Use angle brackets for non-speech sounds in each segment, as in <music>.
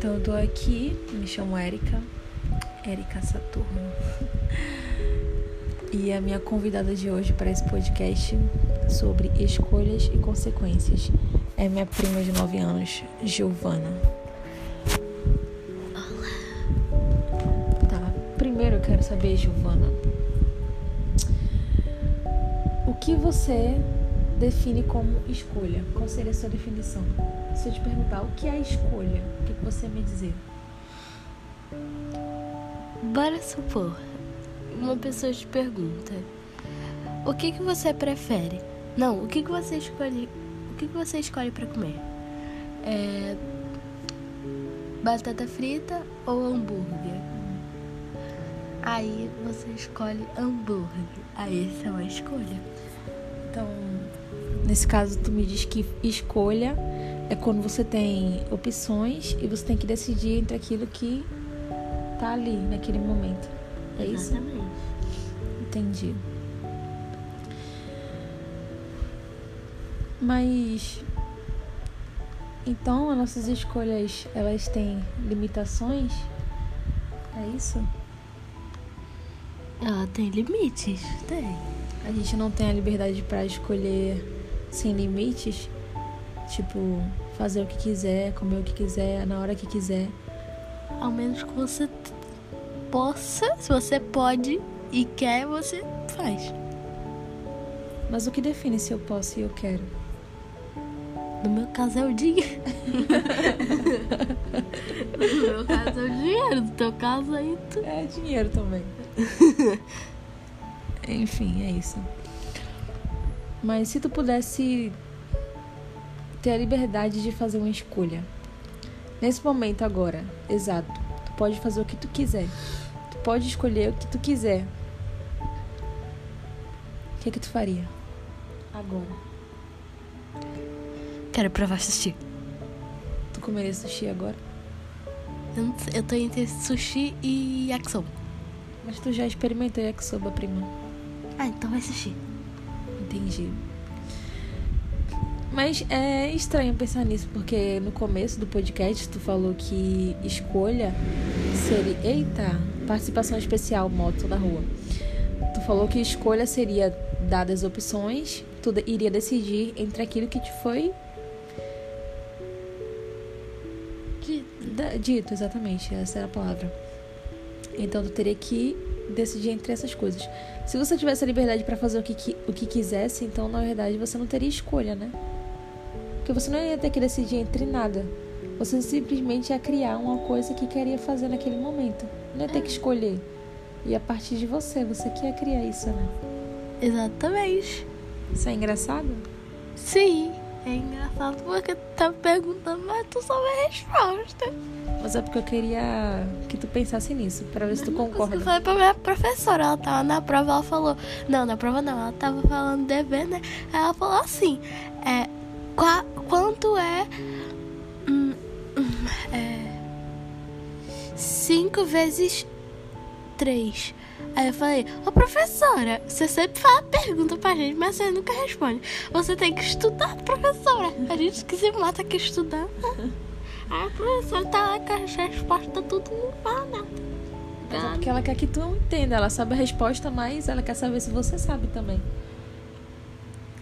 Então eu tô aqui, me chamo Érica, Érica Saturno. E a minha convidada de hoje para esse podcast sobre escolhas e consequências é minha prima de 9 anos, Giovana. Olá. Tá, primeiro eu quero saber, Giovana, o que você define como escolha? Qual seria a sua definição? Se eu te perguntar o que é escolha, o que você me dizer? Bora supor, uma pessoa te pergunta: O que que você prefere? Não, o que que você escolhe? O que que você escolhe para comer? É batata frita ou hambúrguer? Aí você escolhe hambúrguer. Aí essa é uma escolha. Então, nesse caso, tu me diz que escolha é quando você tem opções e você tem que decidir entre aquilo que tá ali naquele momento. É isso? Exatamente. Entendi. Mas então as nossas escolhas elas têm limitações? É isso? Ela tem limites? Tem. A gente não tem a liberdade para escolher sem limites? Tipo, fazer o que quiser, comer o que quiser, na hora que quiser. Ao menos que você possa, se você pode e quer, você faz. Mas o que define se eu posso e eu quero? No meu caso é o dinheiro. <laughs> no meu caso é o dinheiro. No teu caso aí tu. É dinheiro também. <laughs> Enfim, é isso. Mas se tu pudesse ter a liberdade de fazer uma escolha, nesse momento agora, exato, tu pode fazer o que tu quiser. Tu pode escolher o que tu quiser. O que que tu faria? Agora. Quero provar sushi. Tu comeria sushi agora? Eu, não sei, eu tô entre sushi e yakisoba. Mas tu já experimentou yakisoba, prima. Ah, então vai sushi. Entendi. Mas é estranho pensar nisso, porque no começo do podcast tu falou que escolha seria. Eita! Participação especial, moto da rua. Tu falou que escolha seria dadas opções, tu iria decidir entre aquilo que te foi dito, exatamente, essa era a palavra. Então tu teria que decidir entre essas coisas. Se você tivesse a liberdade para fazer o que, o que quisesse, então na verdade você não teria escolha, né? Porque você não ia ter que decidir entre nada. Você simplesmente ia criar uma coisa que queria fazer naquele momento. Não ia ter que escolher. E a partir de você, você que ia criar isso, né? Exatamente. Isso é engraçado? Sim. É engraçado porque tu tá me perguntando, mas tu sabe a resposta. Mas é porque eu queria que tu pensasse nisso, para ver se tu que eu concorda. falei pra minha professora, ela tava na prova, ela falou. Não, na prova não, ela tava falando dever, né? Aí ela falou assim, é. Qua- quanto é. hum, hum, é. 5 vezes 3. Aí eu falei, ô professora, você sempre fala pergunta pra gente, mas você nunca responde. Você tem que estudar, professora. A gente que se mata aqui estudando. <laughs> Aí a professora tá lá com as respostas, tudo não fala nada. É porque ela quer que tu entenda. Ela sabe a resposta, mas ela quer saber se você sabe também.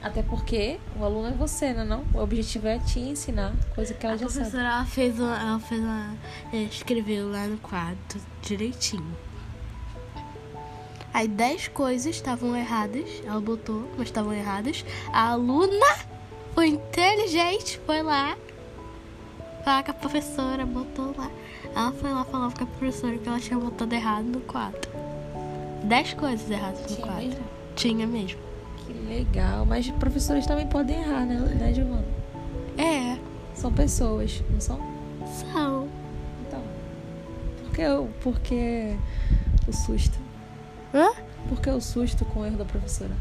Até porque o aluno é você, né? Não? O objetivo é te ensinar coisa que ela A já sabe. professora ela fez uma, ela fez uma, escreveu lá no quadro direitinho. Aí 10 coisas estavam erradas, ela botou, mas estavam erradas. A aluna foi inteligente, foi lá falar com a professora, botou lá. Ela foi lá falar com a professora que ela tinha botado errado no quadro. 10 coisas erradas no Tinha quadro. mesmo? Tinha mesmo. Que legal. Mas professores também podem errar, né, né Giovana? É, São pessoas, não são? são. Então. Por que, o- por que o susto? Hã? Por que o susto com o erro da professora?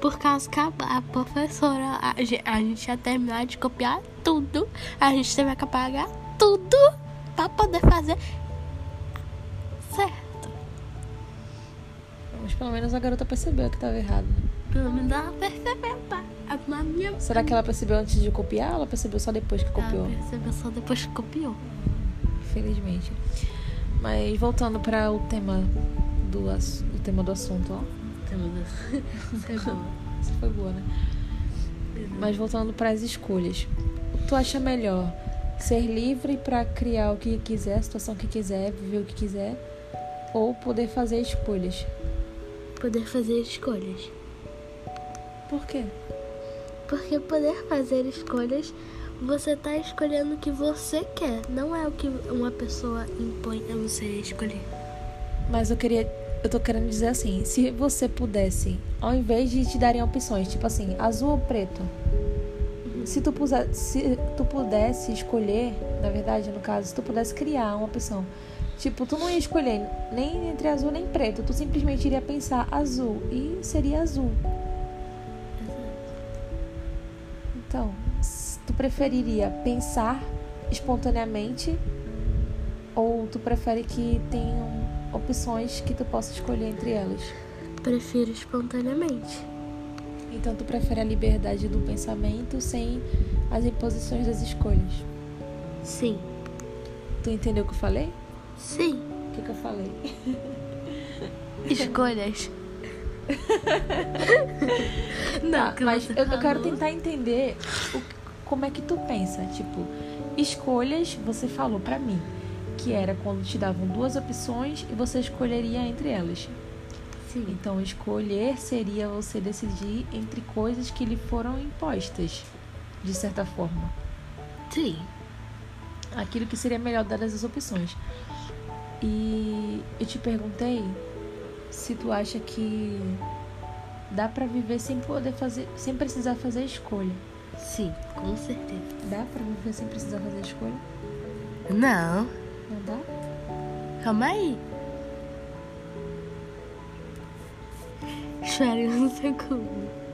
Por causa que a, a professora, a, a gente ia terminar de copiar tudo. A gente teve que apagar tudo pra poder fazer pelo menos a garota percebeu que estava errado. né? Pelo menos ela percebeu, tá? Minha... Será que ela percebeu antes de copiar ou ela percebeu só depois que copiou? Ela percebeu só depois que copiou. Infelizmente. Mas voltando para o tema do, o tema do assunto, ó. Isso é bom. Isso foi boa, né? Mas voltando para as escolhas. Tu acha melhor ser livre para criar o que quiser, a situação que quiser, viver o que quiser, ou poder fazer escolhas? Poder fazer escolhas. Por quê? Porque poder fazer escolhas, você tá escolhendo o que você quer. Não é o que uma pessoa impõe a você escolher. Mas eu queria. Eu tô querendo dizer assim, se você pudesse, ao invés de te darem opções, tipo assim, azul ou preto, se tu, puser, se tu pudesse escolher, na verdade, no caso, se tu pudesse criar uma opção, tipo, tu não ia escolher nem entre azul nem preto, tu simplesmente iria pensar azul e seria azul. Então, tu preferiria pensar espontaneamente ou tu prefere que tenham opções que tu possa escolher entre elas? Prefiro espontaneamente. Então tu prefere a liberdade do pensamento sem as imposições das escolhas. Sim. Tu entendeu o que eu falei? Sim. O que, que eu falei? <laughs> Escolhas. <laughs> Tá, que mas eu, eu quero falou. tentar entender o- como é que tu pensa. Tipo, escolhas, você falou pra mim que era quando te davam duas opções e você escolheria entre elas. Sim. Então, escolher seria você decidir entre coisas que lhe foram impostas, de certa forma. Sim. Aquilo que seria melhor dadas as opções. E eu te perguntei se tu acha que dá pra viver sem poder fazer, sem precisar fazer escolha. Sim, com certeza. Dá pra viver sem precisar fazer escolha? Não. Não dá? Calma aí. Espere um segundo. Dá.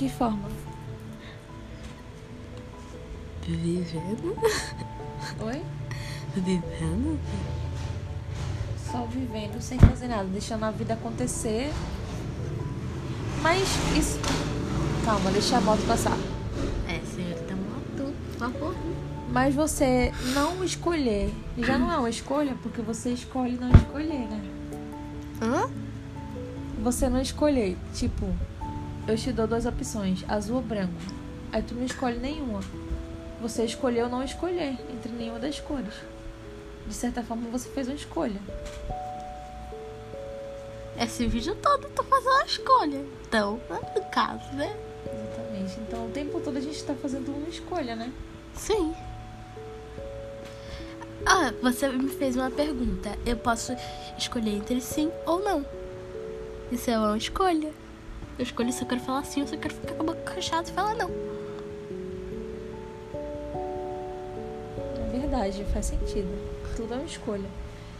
Que forma? Vivendo? Oi? Vivendo? Só vivendo sem fazer nada, deixando a vida acontecer. Mas isso. Calma, deixa a moto passar. É, senhorita moto, por favor. Mas você não escolher já não é uma escolha, porque você escolhe não escolher, né? Hã? Você não escolher, tipo, eu te dou duas opções, azul ou branco. Aí tu não escolhe nenhuma. Você escolheu não escolher entre nenhuma das cores. De certa forma, você fez uma escolha. Esse vídeo todo eu tô fazendo uma escolha. Então, no caso, né? Exatamente. Então, o tempo todo a gente tá fazendo uma escolha, né? Sim. Ah, você me fez uma pergunta. Eu posso escolher entre sim ou não. Isso é uma escolha. Eu escolho se eu quero falar sim ou se eu quero ficar com a boca fechada e falar não. É verdade, faz sentido. Tudo é uma escolha.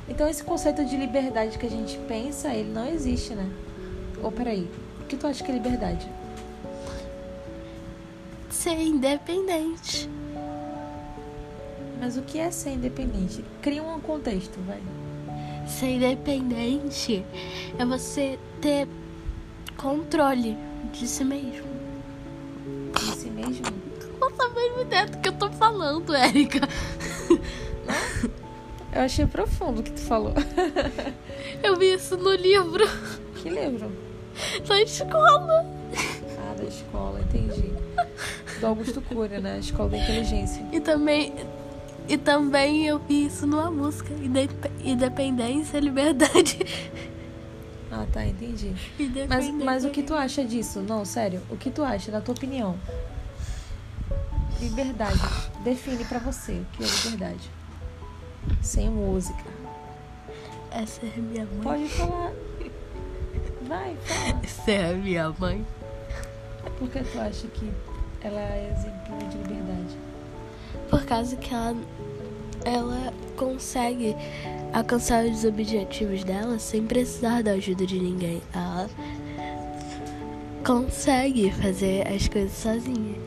Então, esse conceito de liberdade que a gente pensa, ele não existe, né? Ou peraí, o que tu acha que é liberdade? Ser independente. Mas o que é ser independente? Cria um contexto, vai. Ser independente é você ter controle de si mesmo. De si mesmo. Não tá mesmo ideia do que eu tô falando, Érica. Eu achei profundo o que tu falou. <laughs> Eu vi isso no livro que livro? da escola. Ah, da escola, entendi. Do Augusto Cury, né? Escola da Inteligência. E também, e também eu vi isso numa música. Indep- Independência, liberdade. Ah, tá, entendi. <laughs> Mas, mas o que tu acha disso? Não, sério. O que tu acha, na tua opinião? Liberdade. Define pra você o que é liberdade. Sem música. Essa é minha mãe. Pode falar. Vai, fala. <laughs> Essa é a minha mãe. Por que tu acha que ela é exemplo de liberdade? Por causa que ela, ela consegue alcançar os objetivos dela sem precisar da ajuda de ninguém. Ela, consegue fazer as coisas sozinha.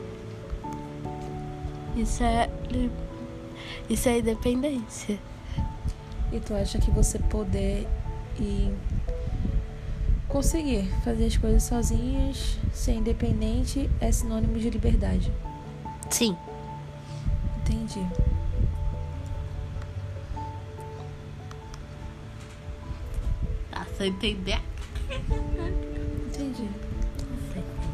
Isso é. Isso é independência. E tu acha que você poder e conseguir fazer as coisas sozinhas, ser independente, é sinônimo de liberdade? Sim. Entendi. Você entender? Entendi.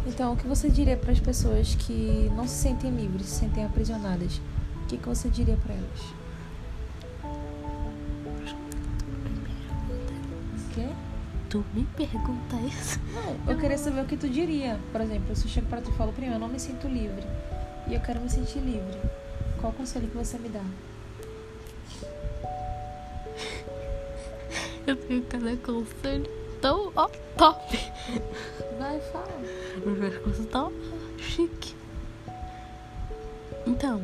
Então, o que você diria para as pessoas que não se sentem livres, se sentem aprisionadas? O que, que você diria para elas? O quê? Tu me pergunta isso? Não, eu queria saber o que tu diria. Por exemplo, se eu chego para tu e falo, prima, eu não me sinto livre. E eu quero me sentir livre. Qual conselho que você me dá? Eu tenho cada conselho tão ó, top. Vai, fala. As coisas tão chique. Então.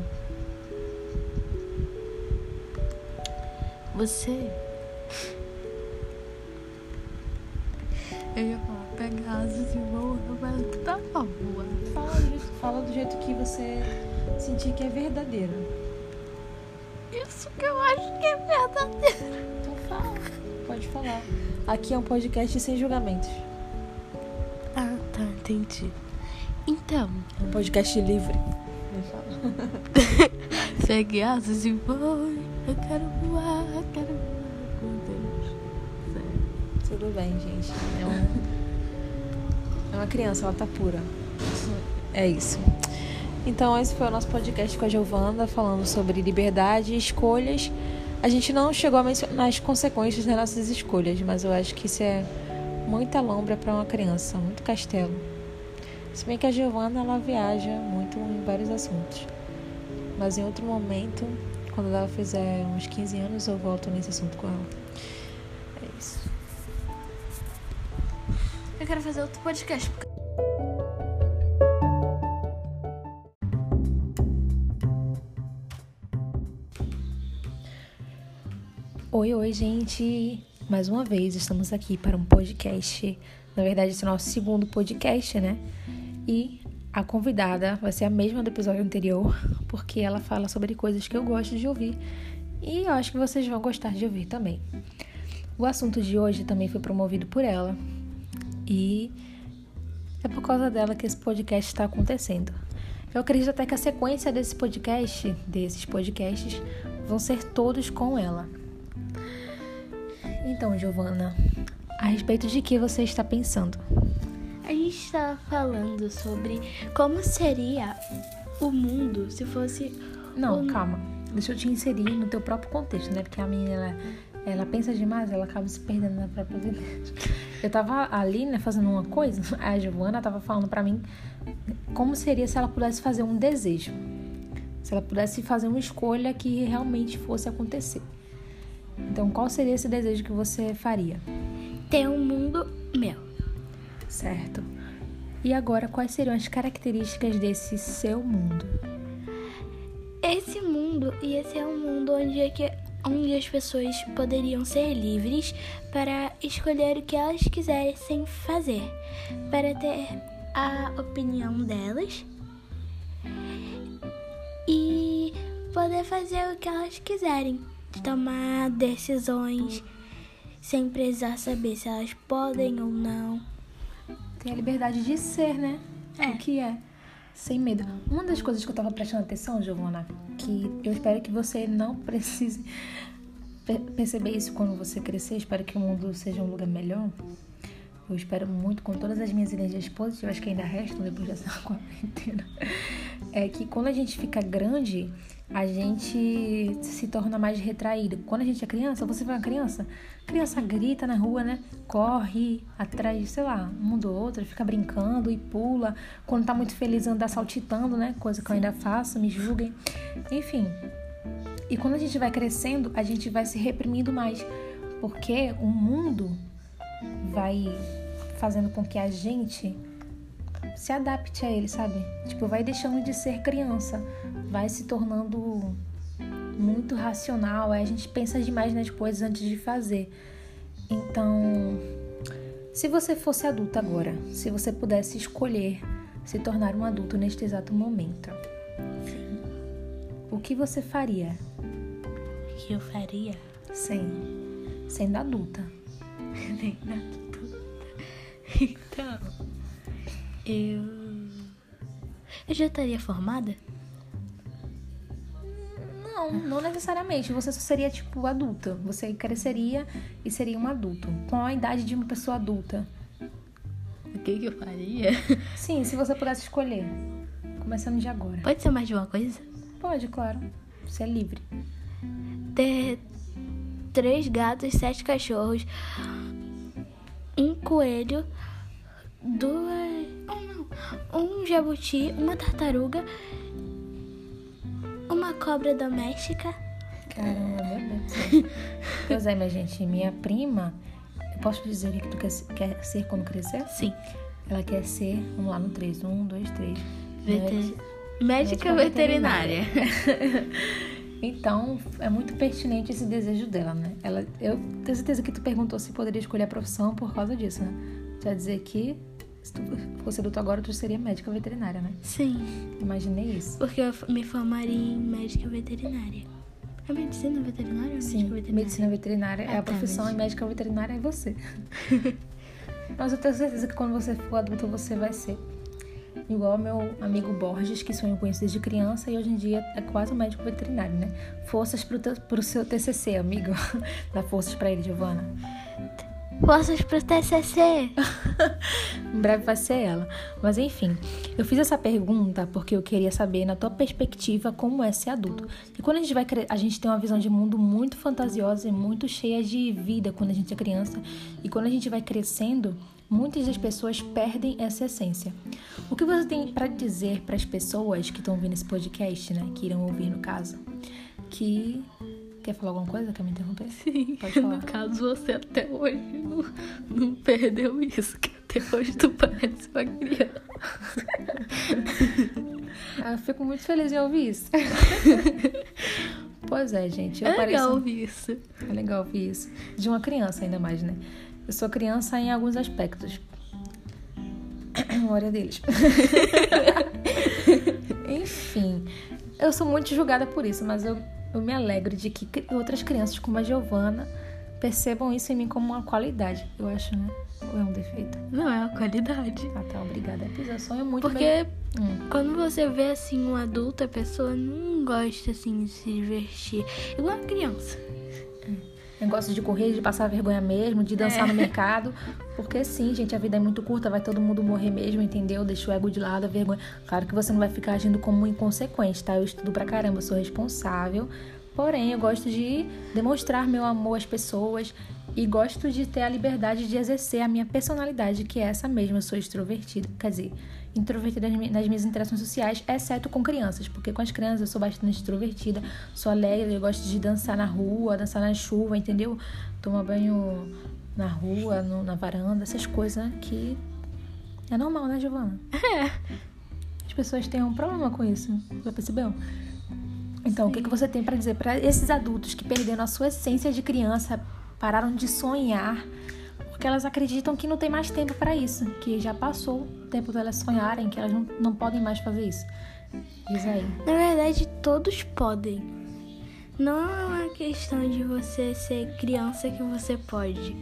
Você. Eu ia falar, pega asas e voa, mas tá bom, voa. Fala fala do jeito que você sentir que é verdadeiro. Isso que eu acho que é verdadeiro. Falar. Aqui é um podcast sem julgamentos. Ah, tá, entendi. Então, É um podcast livre. <laughs> Falar. pegue asas e voe. Eu quero voar, eu quero voar com Deus. Sério. Tudo bem, gente. É, um... é uma criança, ela tá pura. É isso. Então, esse foi o nosso podcast com a Giovana, falando sobre liberdade e escolhas. A gente não chegou a mencionar as consequências das nossas escolhas, mas eu acho que isso é muita lombra para uma criança, muito castelo. Se bem que a Giovana ela viaja muito em vários assuntos. Mas em outro momento, quando ela fizer uns 15 anos, eu volto nesse assunto com ela. É isso. Eu quero fazer outro podcast. Oi, oi, gente! Mais uma vez estamos aqui para um podcast. Na verdade, esse é o nosso segundo podcast, né? E a convidada vai ser a mesma do episódio anterior, porque ela fala sobre coisas que eu gosto de ouvir e eu acho que vocês vão gostar de ouvir também. O assunto de hoje também foi promovido por ela e é por causa dela que esse podcast está acontecendo. Eu acredito até que a sequência desse podcast, desses podcasts, vão ser todos com ela. Então, Giovana, a respeito de que você está pensando? A gente estava falando sobre como seria o mundo se fosse. Não, Um- calma. Deixa eu te inserir no teu próprio contexto, né? Porque a menina, ela, ela pensa demais, ela acaba se perdendo na própria vida. Eu tava ali, né, fazendo uma coisa, a Giovana tava falando pra mim como seria se ela pudesse fazer um desejo. Se ela pudesse fazer uma escolha que realmente fosse acontecer. Então, qual seria esse desejo que você faria? Ter um mundo meu. Certo. E agora, quais seriam as características desse seu mundo? Esse mundo ia ser um mundo onde, é que, onde as pessoas poderiam ser livres para escolher o que elas quisessem fazer, para ter a opinião delas e poder fazer o que elas quiserem, tomar decisões sem precisar saber se elas podem ou não. Tem a liberdade de ser, né? É. O que é? Sem medo. Uma das coisas que eu tava prestando atenção, Giovana, que eu espero que você não precise pe- perceber isso quando você crescer. Espero que o mundo seja um lugar melhor. Eu espero muito, com todas as minhas energias positivas que ainda restam depois dessa <laughs> quarentena, é que quando a gente fica grande, a gente se torna mais retraído. Quando a gente é criança, você vê uma criança, criança grita na rua, né? Corre atrás, sei lá, um do outro, fica brincando e pula. Quando tá muito feliz, anda saltitando, né? Coisa que eu ainda faço, me julguem. Enfim. E quando a gente vai crescendo, a gente vai se reprimindo mais. Porque o mundo vai fazendo com que a gente se adapte a ele, sabe? Tipo, vai deixando de ser criança, vai se tornando muito racional, aí a gente pensa demais nas coisas antes de fazer. Então, Se você fosse adulta agora, se você pudesse escolher se tornar um adulto neste exato momento, Sim. o que você faria? O que eu faria? Sim, sendo adulta. <laughs> Na tudo. Então, eu. Eu já estaria formada? Não, não necessariamente. Você só seria, tipo, adulta. Você cresceria e seria um adulto. Com a idade de uma pessoa adulta. O que, que eu faria? Sim, se você pudesse escolher. Começando de agora. Pode ser mais de uma coisa? Pode, claro. Você é livre. Ter três gatos, sete cachorros, um coelho, duas. Jabuti, uma tartaruga, uma cobra doméstica. Caramba, meu. Pois é, minha gente. Minha prima. Eu posso dizer o que tu quer, quer ser quando crescer? Sim. Ela quer ser. Vamos lá no 3. Um, dois, três. Veter... Médica- Médica veterinária. <laughs> Então, é muito pertinente esse desejo dela, né? Ela, eu tenho certeza que tu perguntou se poderia escolher a profissão por causa disso, né? Tu vai dizer que se tu fosse adulto agora, tu seria médica veterinária, né? Sim, Imaginei isso. porque eu me formaria em médica veterinária. É medicina veterinária ou Sim, médica veterinária? medicina veterinária é Ah, a tá, profissão mas- e médica veterinária é você. <laughs> Mas eu tenho certeza que quando você for adulto, você vai ser. Igual ao meu amigo Borges, que sonhou com isso desde criança e hoje em dia é quase um médico veterinário, né? Forças pro, te- pro seu TCC, amigo. <laughs> Dá forças pra ele, Giovana. Forças pro TCC. <laughs> Em breve vai ser ela. Mas enfim, eu fiz essa pergunta porque eu queria saber, na tua perspectiva, como é ser adulto. E quando a gente vai cre... a gente tem uma visão de mundo muito fantasiosa e muito cheia de vida quando a gente é criança. E quando a gente vai crescendo, muitas das pessoas perdem essa essência. O que você tem pra dizer para as pessoas que estão ouvindo esse podcast, né? Que irão ouvir no caso? Que. Quer falar alguma coisa? Quer me interromper? Sim, Pode falar. <laughs> no caso você até hoje não, não perdeu isso, que até hoje tu parece uma criança. Ah, eu fico muito feliz em ouvir isso. pois é, gente. É pareço- legal ouvir isso. É legal ouvir isso. De uma criança, ainda mais, né? Eu sou criança em alguns aspectos. Memória deles. <laughs> Enfim, eu sou muito julgada por isso, mas eu, eu me alegro de que outras crianças, como a Giovana, percebam isso em mim como uma qualidade, eu acho, né? Ou é um defeito? Não é uma qualidade. Ah, tá, obrigada. Pois eu sonho muito Porque bem. Hum. quando você vê assim um adulto, a pessoa não gosta assim de se divertir. Igual uma criança. Negócio de correr, de passar vergonha mesmo, de dançar no mercado. Porque sim, gente, a vida é muito curta, vai todo mundo morrer mesmo, entendeu? Deixa o ego de lado, a vergonha. Claro que você não vai ficar agindo como um inconsequente, tá? Eu estudo pra caramba, sou responsável. Porém, eu gosto de demonstrar meu amor às pessoas e gosto de ter a liberdade de exercer a minha personalidade, que é essa mesma. Eu sou extrovertida, quer dizer, introvertida nas mi- nas minhas interações sociais, exceto com crianças, porque com as crianças eu sou bastante extrovertida, sou alegre, eu gosto de dançar na rua, dançar na chuva, entendeu? Tomar banho na rua, no- na varanda, essas coisas né, que é normal, né, Giovana? É. As pessoas têm um problema com isso, já percebeu? Então, o que, que você tem pra dizer pra esses adultos que perderam a sua essência de criança, pararam de sonhar, porque elas acreditam que não tem mais tempo pra isso, que já passou o tempo delas sonharem, que elas não, não podem mais fazer isso. Diz aí. Na verdade, todos podem. Não é uma questão de você ser criança que você pode.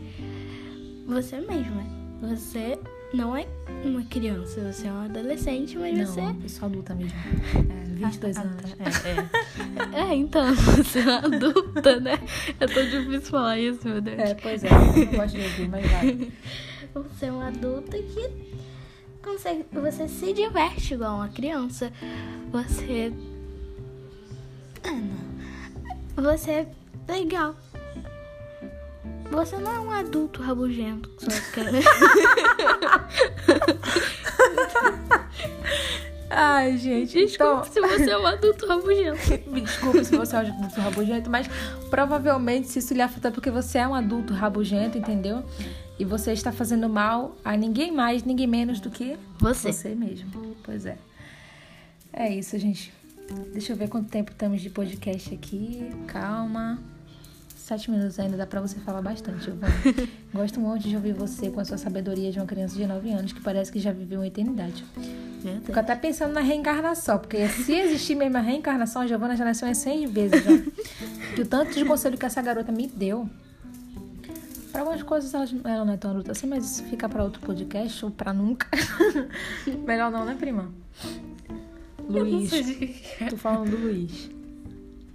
Você mesma. Você não é uma criança, você é um adolescente, mas Não, você. eu sou adulta mesmo. É, <laughs> 22 Ah, anos. É, é. <laughs> é, então, você é uma adulta, né? É tão difícil falar isso, meu Deus. É, pois é, eu não gosto de ouvir, mas vai. Você é uma adulta que consegue. Você se diverte igual uma criança. Você. Ah, não. Você é legal. Você não é um adulto rabugento. Só quer... <laughs> Ai, gente, Desculpa se você é um adulto rabugento. <laughs> Me desculpe se você é um adulto rabugento, mas provavelmente se isso lhe afeta é porque você é um adulto rabugento, entendeu? E você está fazendo mal a ninguém mais, ninguém menos do que Você. você mesmo. Pois é. É isso, gente. Deixa eu ver quanto tempo estamos de podcast aqui. Calma. Sete minutos ainda, dá pra você falar bastante, Giovana. <laughs> Gosto muito de ouvir você com a sua sabedoria de uma criança de 9 anos que parece que já viveu uma eternidade. Meu Fico até pensando na reencarnação, porque se existir mesmo a reencarnação, a Giovana já nasceu umas 100 vezes já. E o tanto de conselho que essa garota me deu. Pra algumas coisas ela, não é tão adulta assim, mas isso fica pra outro podcast ou pra nunca. <laughs> Melhor não, né, prima? Luiz. Tô falando do Luiz.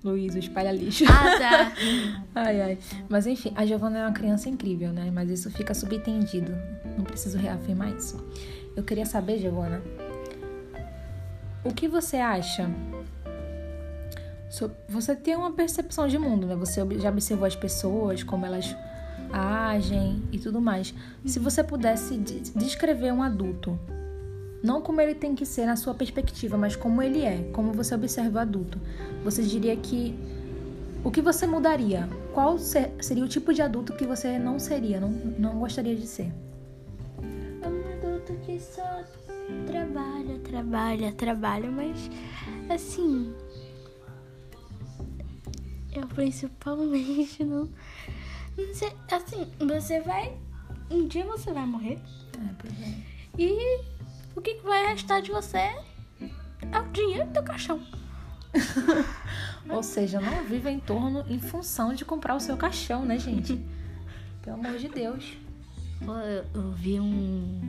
Luiz, o espalha lixo. Ah, tá. <laughs> Ai, ai. Mas enfim, a Giovana é uma criança incrível, né? Mas isso fica subentendido. Não preciso reafirmar isso. Eu queria saber, Giovana, o que você acha? Você tem uma percepção de mundo, né? Você já observou as pessoas, como elas agem e tudo mais. Se você pudesse de- descrever um adulto, não como ele tem que ser na sua perspectiva, mas como ele é, como você observa o adulto, você diria que o que você mudaria? Qual se- seria o tipo de adulto que você não seria, não, não gostaria de ser? É um adulto que só trabalha, trabalha, trabalha, mas assim. Eu principalmente <laughs> não. Não sei. Assim, você vai. Um dia você vai morrer. É, pois é. E o que que vai restar de você é o dinheiro do caixão. <laughs> Ou seja, não viva em torno, em função de comprar o seu caixão, né, gente? <laughs> Pelo amor de Deus. Eu, eu vi um,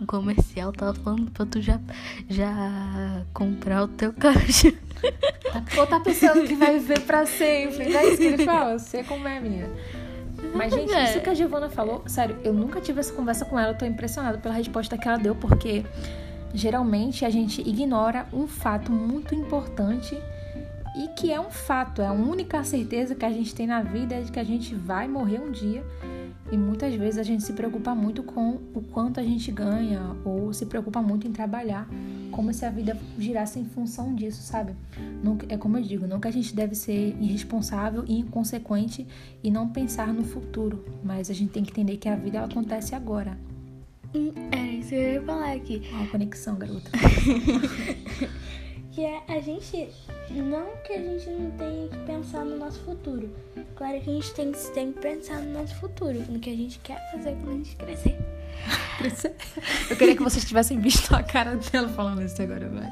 um comercial, tava falando pra tu já, já comprar o teu caixão. Tá, ou tá pensando que vai viver pra sempre. Não é isso que ele fala? Você como é, menina. Mas, gente, É. isso que a Giovana falou, sério, eu nunca tive essa conversa com ela. Eu tô impressionada pela resposta que ela deu, porque geralmente a gente ignora um fato muito importante e que é um fato, é a única certeza que a gente tem na vida é de que a gente vai morrer um dia. E muitas vezes a gente se preocupa muito com o quanto a gente ganha ou se preocupa muito em trabalhar, como se a vida girasse em função disso, sabe? Não, é como eu digo, não que a gente deve ser irresponsável e inconsequente e não pensar no futuro, mas a gente tem que entender que a vida acontece agora. Era isso que eu ia falar aqui. Ó, conexão, garota. <laughs> Que é a gente. Não que a gente não tenha que pensar no nosso futuro. Claro que a gente tem, que- tem que pensar no nosso futuro, no que a gente quer fazer quando a gente <laughs> crescer. Eu queria que vocês tivessem visto a cara dela falando isso agora, vai.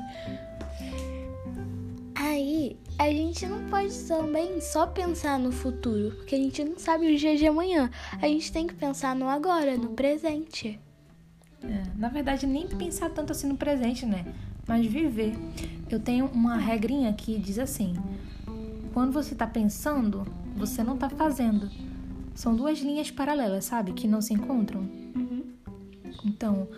Aí, a gente não pode também só pensar no futuro, porque a gente não sabe o dia de amanhã. A gente tem que pensar no agora, no presente. É, na verdade, nem pensar tanto assim no presente, né? Mas viver. Eu tenho uma regrinha que diz assim: quando você tá pensando, você não tá fazendo. São duas linhas paralelas, sabe? Que não se encontram. Então,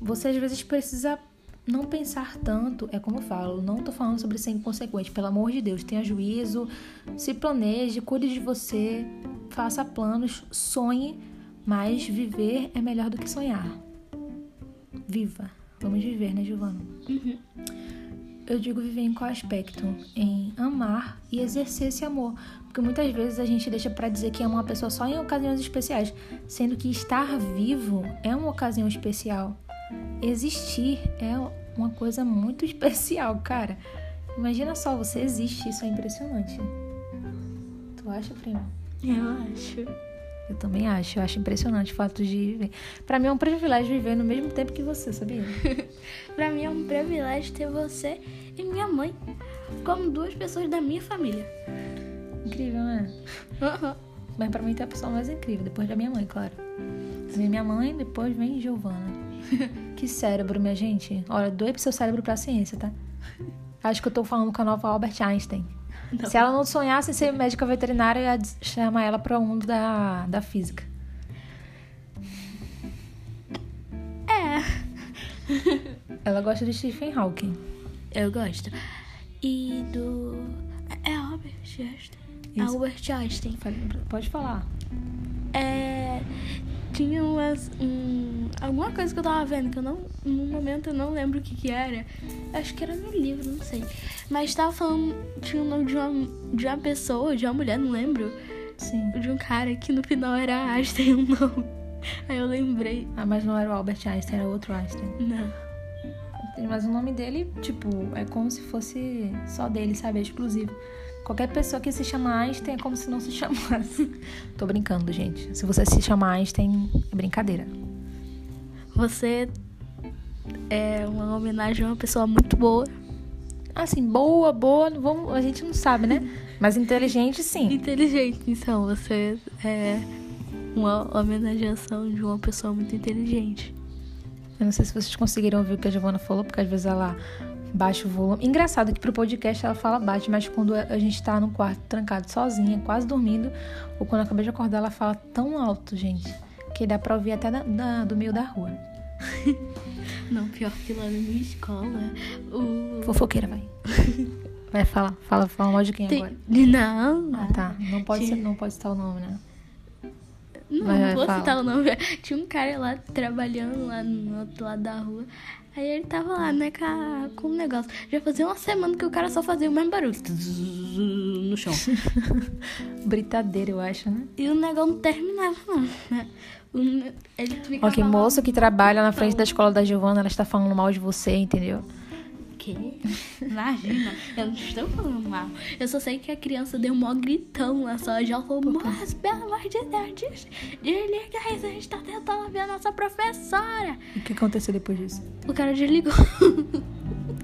você às vezes precisa não pensar tanto. É como eu falo, não tô falando sobre ser inconsequente. Pelo amor de Deus, tenha juízo, se planeje, cuide de você, faça planos, sonhe, mas viver é melhor do que sonhar. Viva. Vamos viver, né, Giovana? Eu digo viver em qual aspecto? Em amar e exercer esse amor. Porque muitas vezes a gente deixa pra dizer que ama uma pessoa só em ocasiões especiais, sendo que estar vivo é uma ocasião especial. Existir é uma coisa muito <laughs> especial, cara. Imagina só, você existe, isso é impressionante. Tu acha, prima? Eu acho. Eu também acho, eu acho impressionante o fato de viver. Pra mim é um privilégio viver no mesmo tempo que você, sabia? <laughs> Pra mim é um privilégio ter você e minha mãe como duas pessoas da minha família. Incrível, né? Mas pra mim tem a pessoa mais incrível, depois da minha mãe, claro. Vem minha mãe, depois vem Giovana. <laughs> que cérebro, minha gente. Olha, doe pro seu cérebro pra ciência, tá? Acho que eu tô falando com a nova Albert Einstein. Se ela não sonhasse em ser médica veterinária, eu ia chamar ela pra mundo da, da física. É. Ela gosta de Stephen Hawking. Eu gosto. E do. É Albert Einstein. Isso. Albert Einstein. Pode falar. É. Tinha umas. Um, alguma coisa que eu tava vendo que eu não. No momento eu não lembro o que que era. Acho que era no livro, não sei. Mas tava falando. Tinha o nome de uma, de uma pessoa, de uma mulher, não lembro. Sim. De um cara que no final era Einstein o nome. <laughs> Aí eu lembrei. Ah, mas não era o Albert Einstein, era outro Einstein. Não. Mas o nome dele, tipo, é como se fosse só dele, sabe? É exclusivo. Qualquer pessoa que se chama Einstein é como se não se chamasse. <laughs> Tô brincando, gente. Se você se chama Einstein, é brincadeira. Você é uma homenagem a uma pessoa muito boa. Assim, boa, boa, vamos, a gente não sabe, né? Mas inteligente, sim. Inteligente, então. Você é uma homenageação de uma pessoa muito inteligente. Eu não sei se vocês conseguiram ouvir o que a Giovana falou, porque às vezes ela baixa o volume. Engraçado que pro podcast ela fala baixo, mas quando a gente tá no quarto trancado sozinha, quase dormindo, ou quando eu acabei de acordar, ela fala tão alto, gente, que dá pra ouvir até da, da, do meio da rua. <laughs> Não, pior que lá na minha escola, o... Fofoqueira, vai. <laughs> Vai, fala, fala, fala mal de quem Tem... agora? Não. Ah, tá. Não pode, Tinha- ser, não pode citar o nome, né? Não, vai, não vou fala. citar o nome. Tinha um cara lá trabalhando lá no outro lado da rua. Aí ele tava lá, né, com, a- com um negócio. Já fazia uma semana que o cara só fazia o mesmo barulho. No chão. <laughs> Britadeira, eu acho, né? E o negócio não terminava, não. Né? Ele Ok, moço que trabalha na frente da escola da Giovana, ela está falando mal de você, entendeu? quê? Imagina, eu não estou falando mal. Eu só sei que a criança deu um maior gritão lá só. Já falou, mas pelo amor de Deus, des- desliga isso, a gente tá tentando ver a nossa professora. O que aconteceu depois disso? O cara desligou. <laughs>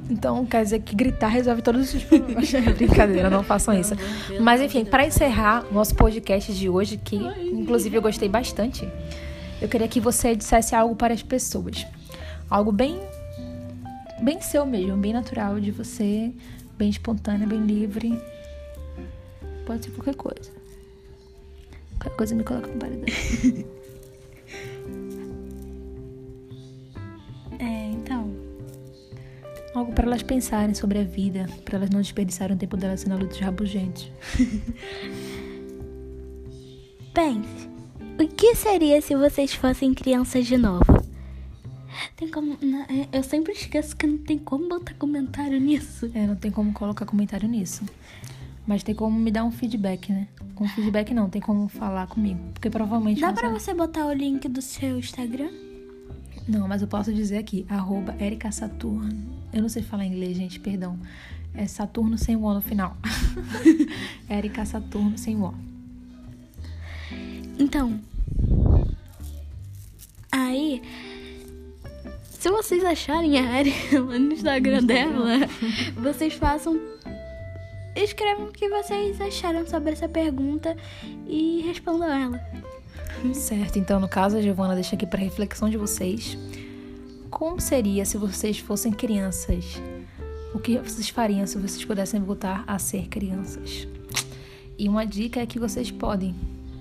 Então, quer dizer que gritar resolve todos os problemas. <laughs> Brincadeira, não façam isso. Mas enfim, para encerrar o nosso podcast de hoje, que inclusive eu gostei bastante, eu queria que você dissesse algo para as pessoas. Algo bem bem seu mesmo, bem natural de você, bem espontâneo, bem livre. Pode ser qualquer coisa. Qualquer coisa me coloca no paredão. <laughs> Algo para elas pensarem sobre a vida, para elas não desperdiçarem o tempo delas sendo adultos rabugentos. <laughs> Pense, o que seria se vocês fossem crianças de novo? Tem como. na- é, Eu sempre esqueço que não tem como botar comentário nisso. É, não tem como colocar comentário nisso. Mas tem como me dar um feedback, né? Um feedback não, tem como falar comigo. Porque provavelmente. Dá pra você botar o link do seu Instagram? Não, mas eu posso dizer aqui, arroba Erika Saturno. Eu não sei falar inglês, gente, perdão. É Saturno sem o no final. <laughs> Erika Saturno sem o O. Então. Aí. Se vocês acharem a Erika lá no Instagram dela, vocês façam. Escrevam o que vocês acharam sobre essa pergunta e respondam ela. Certo, então no caso a Giovana deixa aqui para reflexão de vocês. Como seria se vocês fossem crianças? O que vocês fariam se vocês pudessem voltar a ser crianças? E uma dica é que vocês podem,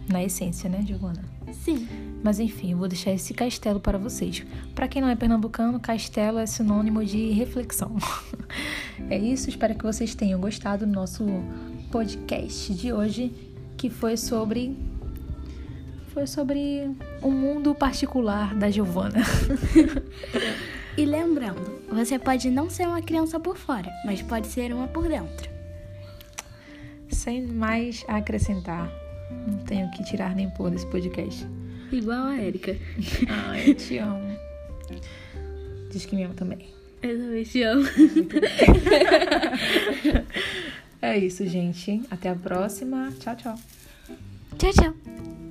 na essência, né, Giovana? Sim. Mas enfim, eu vou deixar esse castelo para vocês. Para quem não é pernambucano, castelo é sinônimo de reflexão. <laughs> é isso, espero que vocês tenham gostado do nosso podcast de hoje, que foi sobre foi sobre o mundo particular da Giovana. <laughs> E lembrando, você pode não ser uma criança por fora, mas pode ser uma por dentro. Sem mais a acrescentar. Não tenho que tirar nem pôr desse podcast. Igual a Erika. <laughs> Ai, eu te amo. Diz que me ama também. Eu também te amo. <laughs> É isso, gente. Até a próxima. Tchau, tchau. Tchau, tchau.